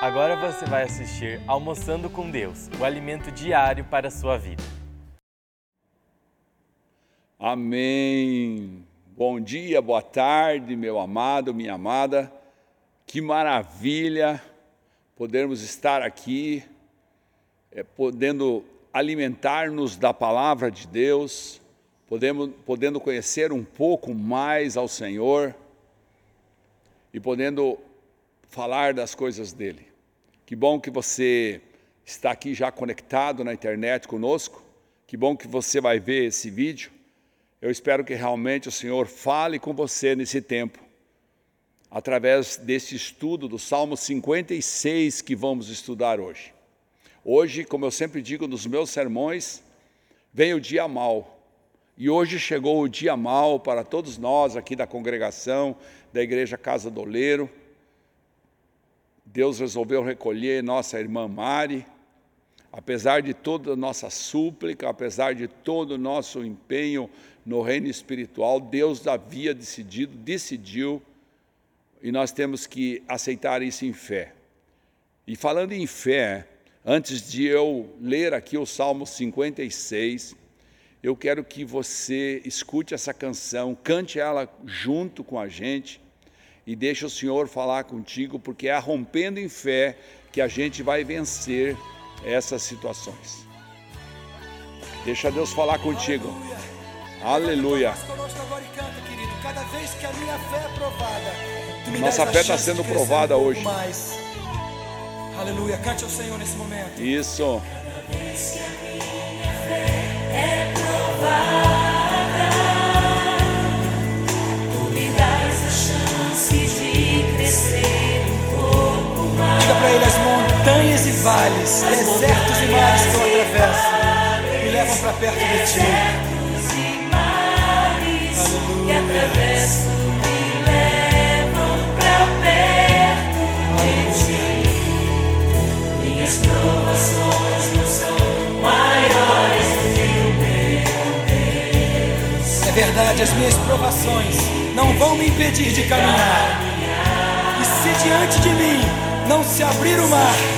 Agora você vai assistir Almoçando com Deus, o alimento diário para a sua vida. Amém. Bom dia, boa tarde, meu amado, minha amada. Que maravilha podermos estar aqui, é, podendo alimentar-nos da palavra de Deus, podemos, podendo conhecer um pouco mais ao Senhor e podendo falar das coisas dele. Que bom que você está aqui já conectado na internet conosco. Que bom que você vai ver esse vídeo. Eu espero que realmente o Senhor fale com você nesse tempo, através desse estudo do Salmo 56 que vamos estudar hoje. Hoje, como eu sempre digo nos meus sermões, vem o dia mal. E hoje chegou o dia mal para todos nós aqui da congregação, da Igreja Casa do Oleiro. Deus resolveu recolher nossa irmã Mari, apesar de toda a nossa súplica, apesar de todo o nosso empenho no reino espiritual, Deus havia decidido, decidiu, e nós temos que aceitar isso em fé. E falando em fé, antes de eu ler aqui o Salmo 56, eu quero que você escute essa canção, cante ela junto com a gente e deixa o Senhor falar contigo, porque é rompendo em fé que a gente vai vencer essas situações. Deixa Deus falar contigo. Aleluia. Cada vez que a minha fé é Nossa fé está sendo provada hoje. Aleluia. Cante ao Senhor nesse momento. Isso. Vales, desertos e mares que eu atravesso, me levam para perto de ti. Aleluia. me levam para perto de ti. Minhas provações não são maiores do que o meu Deus. É verdade, as minhas provações não vão me impedir de caminhar. E se diante de mim não se abrir o mar.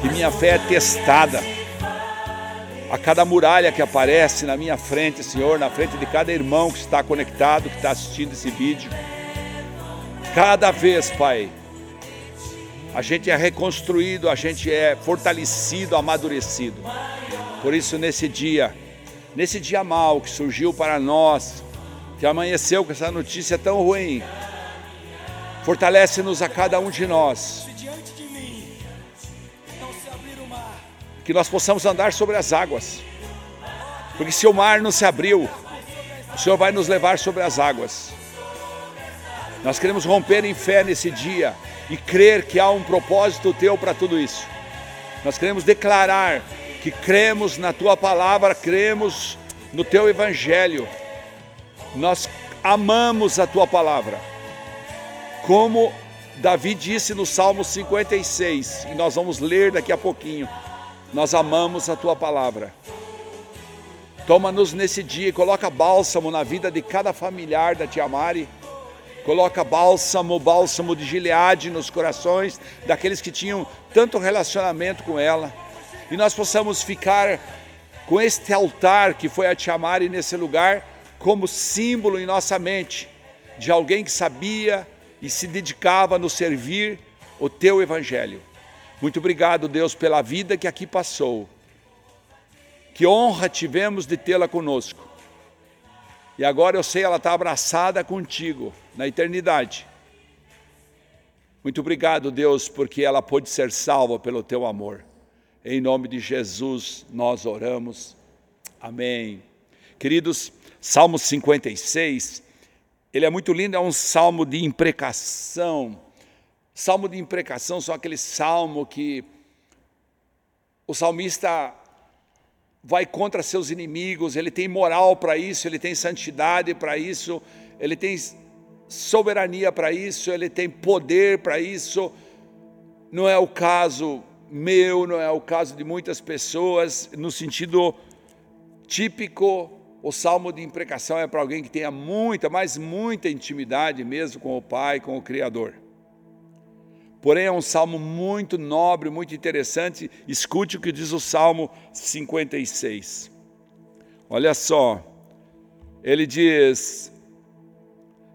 que minha fé é testada, a cada muralha que aparece na minha frente, Senhor, na frente de cada irmão que está conectado, que está assistindo esse vídeo, cada vez, Pai, a gente é reconstruído, a gente é fortalecido, amadurecido. Por isso, nesse dia, nesse dia mal que surgiu para nós, que amanheceu com essa notícia tão ruim. Fortalece-nos a cada um de nós. Que nós possamos andar sobre as águas. Porque se o mar não se abriu, o Senhor vai nos levar sobre as águas. Nós queremos romper em fé nesse dia e crer que há um propósito teu para tudo isso. Nós queremos declarar que cremos na tua palavra, cremos no teu evangelho nós amamos a tua palavra. Como Davi disse no Salmo 56, e nós vamos ler daqui a pouquinho, nós amamos a tua palavra. Toma-nos nesse dia e coloca bálsamo na vida de cada familiar da Tia Mari. Coloca bálsamo, bálsamo de Gileade nos corações daqueles que tinham tanto relacionamento com ela. E nós possamos ficar com este altar que foi a Tia Mari nesse lugar como símbolo em nossa mente de alguém que sabia e se dedicava a servir o teu evangelho. Muito obrigado, Deus, pela vida que aqui passou. Que honra tivemos de tê-la conosco. E agora eu sei ela está abraçada contigo na eternidade. Muito obrigado, Deus, porque ela pôde ser salva pelo teu amor. Em nome de Jesus nós oramos. Amém. Queridos, Salmo 56, ele é muito lindo, é um salmo de imprecação. Salmo de imprecação são aquele salmo que o salmista vai contra seus inimigos, ele tem moral para isso, ele tem santidade para isso, ele tem soberania para isso, ele tem poder para isso. Não é o caso meu, não é o caso de muitas pessoas, no sentido típico, o salmo de imprecação é para alguém que tenha muita, mas muita intimidade mesmo com o Pai, com o Criador. Porém, é um salmo muito nobre, muito interessante. Escute o que diz o Salmo 56. Olha só, ele diz: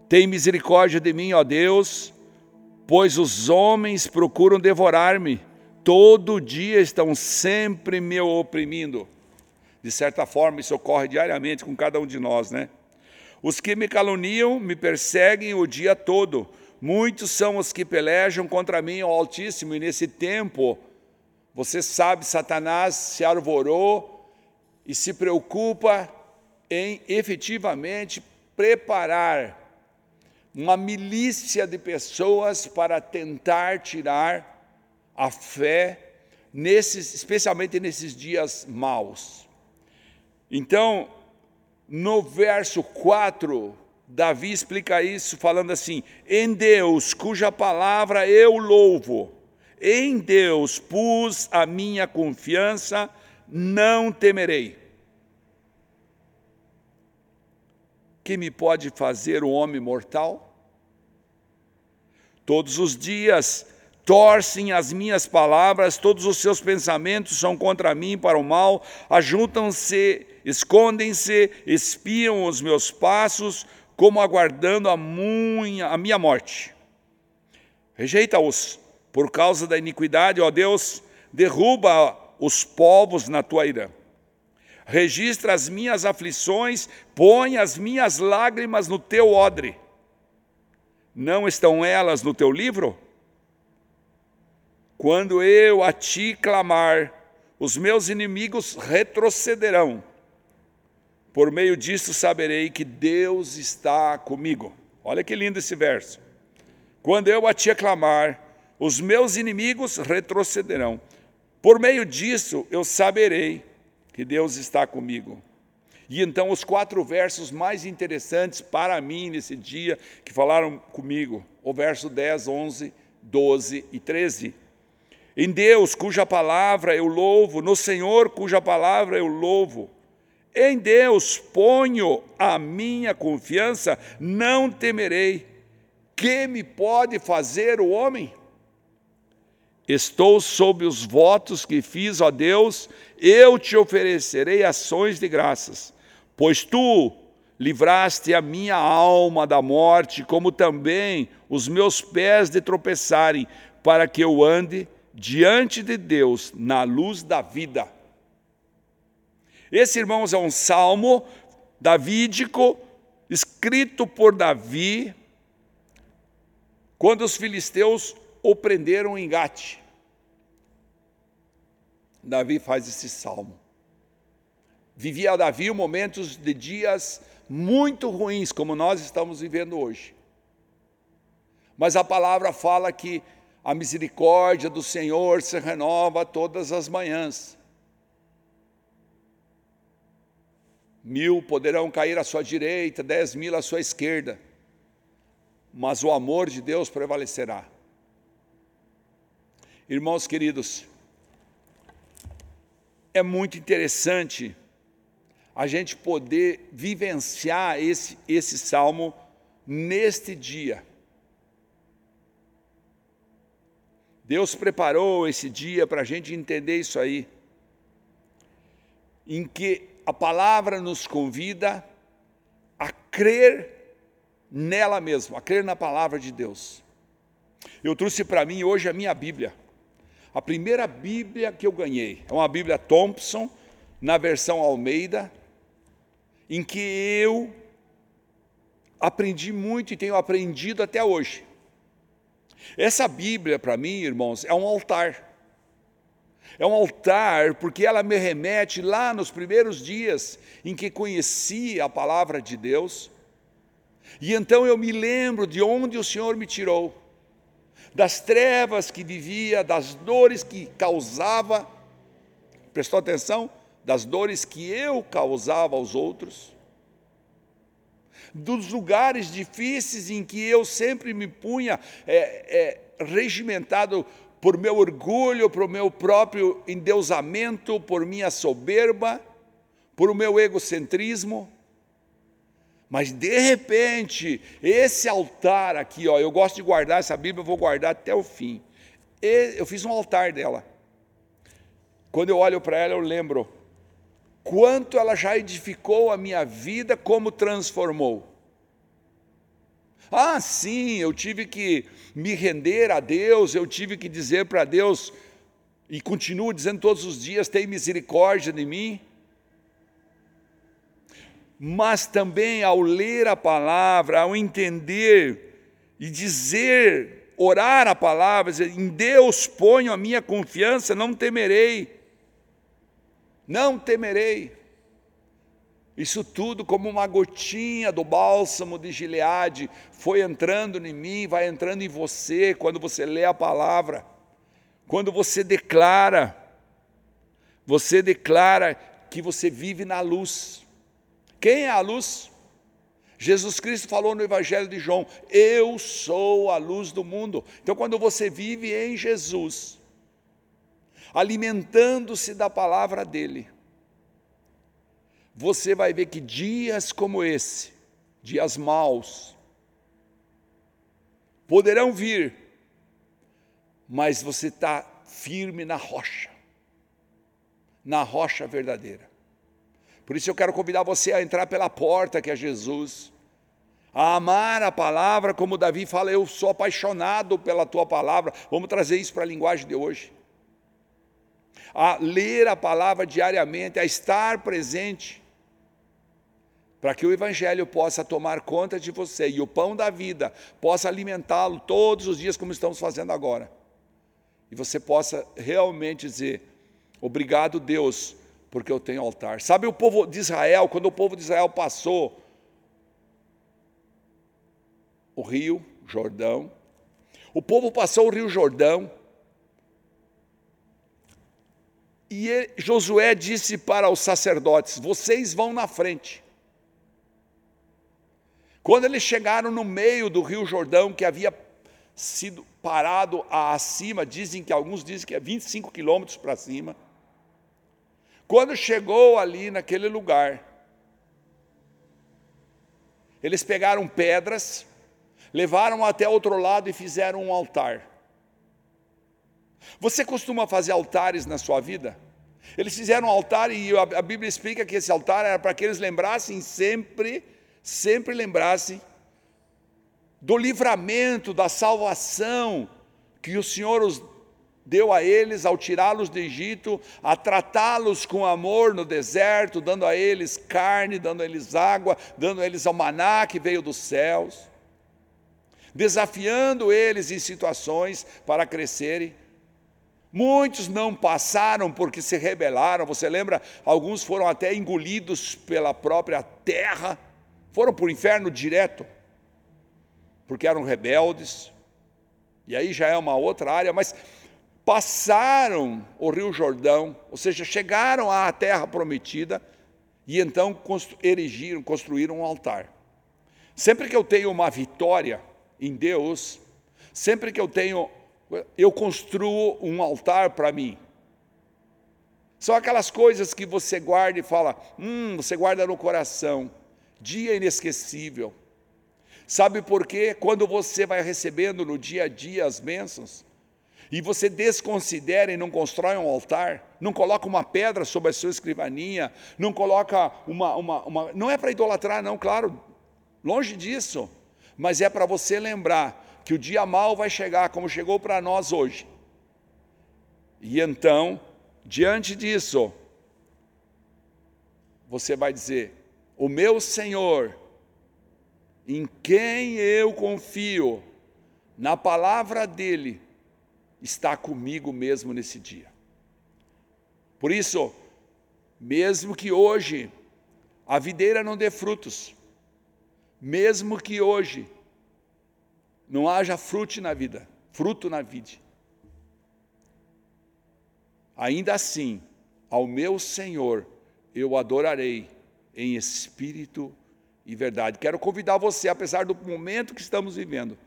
tem misericórdia de mim, ó Deus, pois os homens procuram devorar-me, todo dia estão sempre me oprimindo. De certa forma, isso ocorre diariamente com cada um de nós, né? Os que me caluniam me perseguem o dia todo. Muitos são os que pelejam contra mim, ó Altíssimo, e nesse tempo, você sabe, Satanás se arvorou e se preocupa em efetivamente preparar uma milícia de pessoas para tentar tirar a fé, nesses, especialmente nesses dias maus. Então, no verso 4, Davi explica isso falando assim: em Deus, cuja palavra eu louvo, em Deus pus a minha confiança, não temerei. Que me pode fazer o homem mortal? Todos os dias torcem as minhas palavras, todos os seus pensamentos são contra mim para o mal, ajuntam-se, escondem-se, espiam os meus passos, como aguardando a, minha morte. Rejeita-os por causa da iniquidade, ó Deus, derruba os povos na tua ira. Registra as minhas aflições, põe as minhas lágrimas no teu odre não estão elas no teu livro? Quando eu a ti clamar, os meus inimigos retrocederão. Por meio disso saberei que Deus está comigo. Olha que lindo esse verso. Quando eu a ti clamar, os meus inimigos retrocederão. Por meio disso eu saberei que Deus está comigo. E então os quatro versos mais interessantes para mim nesse dia que falaram comigo, o verso 10, 11, 12 e 13. Em Deus, cuja palavra eu louvo, no Senhor, cuja palavra eu louvo. Em Deus ponho a minha confiança, não temerei. Que me pode fazer o homem? Estou sob os votos que fiz, ó Deus, eu te oferecerei ações de graças Pois tu livraste a minha alma da morte, como também os meus pés de tropeçarem, para que eu ande diante de Deus na luz da vida. Esse, irmãos, é um salmo davídico, escrito por Davi, quando os filisteus o prenderam em Gate. Davi faz esse salmo. Vivia Davi momentos de dias muito ruins, como nós estamos vivendo hoje. Mas a palavra fala que a misericórdia do Senhor se renova todas as manhãs. Mil poderão cair à sua direita, dez mil à sua esquerda, mas o amor de Deus prevalecerá. Irmãos queridos, é muito interessante a gente poder vivenciar esse, esse salmo neste dia. Deus preparou esse dia para a gente entender isso aí, em que a palavra nos convida a crer nela mesma, a crer na palavra de Deus. Eu trouxe para mim hoje a minha Bíblia. A primeira Bíblia que eu ganhei é uma Bíblia Thompson, na versão Almeida, em que eu aprendi muito e tenho aprendido até hoje. Essa Bíblia, para mim, irmãos, é um altar. É um altar porque ela me remete lá nos primeiros dias em que conheci a palavra de Deus. E então eu me lembro de onde o Senhor me tirou, das trevas que vivia, das dores que causava. Prestou atenção? Das dores que eu causava aos outros dos lugares difíceis em que eu sempre me punha é, é, regimentado por meu orgulho, por meu próprio endeusamento, por minha soberba, por meu egocentrismo. Mas de repente, esse altar aqui, ó, eu gosto de guardar essa Bíblia, eu vou guardar até o fim. Eu fiz um altar dela. Quando eu olho para ela, eu lembro quanto ela já edificou a minha vida, como transformou. Ah, sim, eu tive que me render a Deus, eu tive que dizer para Deus, e continuo dizendo todos os dias: tem misericórdia de mim. Mas também ao ler a palavra, ao entender e dizer, orar a palavra, dizer, em Deus ponho a minha confiança, não temerei não temerei. Isso tudo, como uma gotinha do bálsamo de Gileade, foi entrando em mim, vai entrando em você quando você lê a palavra, quando você declara, você declara que você vive na luz. Quem é a luz? Jesus Cristo falou no Evangelho de João: Eu sou a luz do mundo. Então, quando você vive em Jesus, alimentando-se da palavra dele, você vai ver que dias como esse, dias maus, poderão vir, mas você está firme na rocha, na rocha verdadeira. Por isso eu quero convidar você a entrar pela porta que é Jesus, a amar a palavra, como Davi fala, eu sou apaixonado pela tua palavra. Vamos trazer isso para a linguagem de hoje a ler a palavra diariamente, a estar presente, para que o Evangelho possa tomar conta de você e o pão da vida possa alimentá-lo todos os dias, como estamos fazendo agora. E você possa realmente dizer: Obrigado, Deus, porque eu tenho altar. Sabe o povo de Israel, quando o povo de Israel passou o rio Jordão, o povo passou o rio Jordão, E Josué disse para os sacerdotes: Vocês vão na frente. Quando eles chegaram no meio do rio Jordão, que havia sido parado acima, dizem que alguns dizem que é 25 quilômetros para cima. Quando chegou ali naquele lugar, eles pegaram pedras, levaram até outro lado e fizeram um altar. Você costuma fazer altares na sua vida? Eles fizeram um altar e a Bíblia explica que esse altar era para que eles lembrassem sempre, sempre lembrassem do livramento, da salvação que o Senhor os deu a eles ao tirá-los do Egito, a tratá-los com amor no deserto, dando a eles carne, dando a eles água, dando a eles ao maná que veio dos céus, desafiando eles em situações para crescerem Muitos não passaram porque se rebelaram. Você lembra? Alguns foram até engolidos pela própria terra, foram para o inferno direto, porque eram rebeldes. E aí já é uma outra área, mas passaram o Rio Jordão, ou seja, chegaram à terra prometida e então erigiram, construíram um altar. Sempre que eu tenho uma vitória em Deus, sempre que eu tenho eu construo um altar para mim. São aquelas coisas que você guarda e fala, hum, você guarda no coração, dia inesquecível. Sabe por quê? Quando você vai recebendo no dia a dia as bênçãos, e você desconsidera e não constrói um altar, não coloca uma pedra sobre a sua escrivaninha, não coloca uma. uma, uma não é para idolatrar, não, claro. longe disso. Mas é para você lembrar que o dia mal vai chegar, como chegou para nós hoje. E então, diante disso, você vai dizer: O meu Senhor, em quem eu confio, na palavra dEle, está comigo mesmo nesse dia. Por isso, mesmo que hoje a videira não dê frutos, mesmo que hoje não haja fruto na vida, fruto na vida, ainda assim, ao meu Senhor eu adorarei em espírito e verdade. Quero convidar você, apesar do momento que estamos vivendo,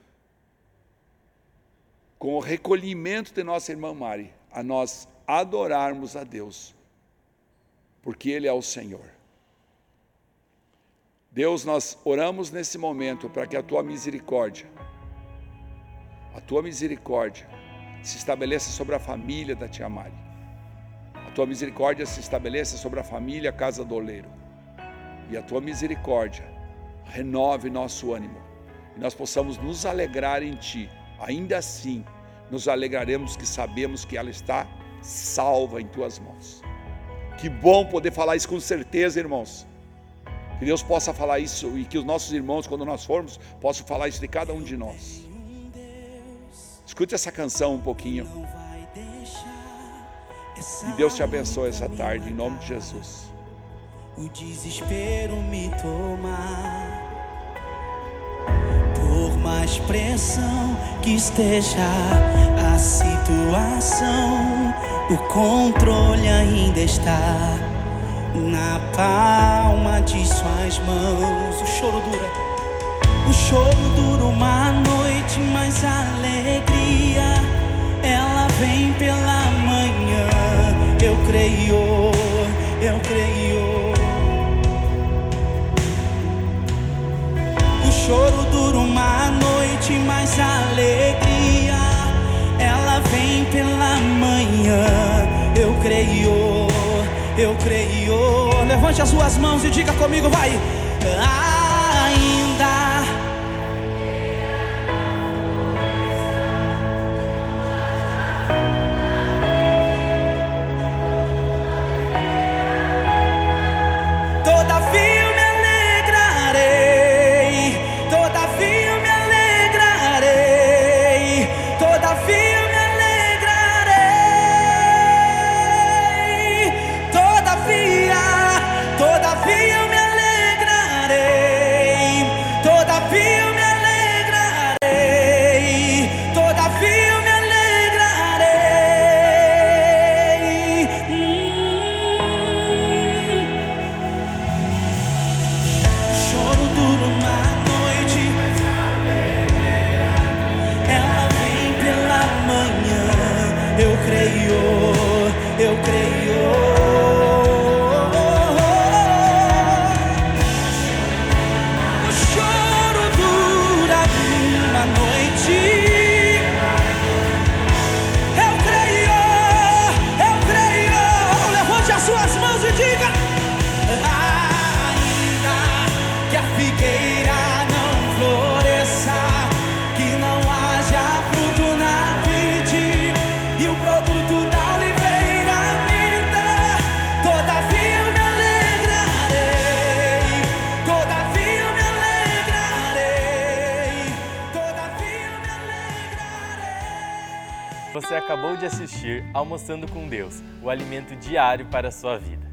com o recolhimento de nossa irmã Mari, a nós adorarmos a Deus, porque Ele é o Senhor. Deus, nós oramos nesse momento para que a tua misericórdia, a tua misericórdia, se estabeleça sobre a família da tia Mari. A tua misericórdia se estabeleça sobre a família Casa do Oleiro. E a tua misericórdia renove nosso ânimo. E nós possamos nos alegrar em ti. Ainda assim, nos alegraremos que sabemos que ela está salva em tuas mãos. Que bom poder falar isso com certeza, irmãos. Que Deus possa falar isso e que os nossos irmãos, quando nós formos, possam falar isso de cada um de nós. Escute essa canção um pouquinho. E Deus te abençoe essa tarde, em nome de Jesus. O desespero me toma. Por mais pressão que esteja a situação, o controle ainda está na palma de suas mãos. O choro dura, o choro dura uma noite, mas a alegria ela vem pela manhã. Eu creio, eu creio. Choro dura uma noite, mas a alegria ela vem pela manhã. Eu creio, eu creio. Levante as suas mãos e diga comigo, vai. Acabou de assistir Almoçando com Deus, o alimento diário para a sua vida.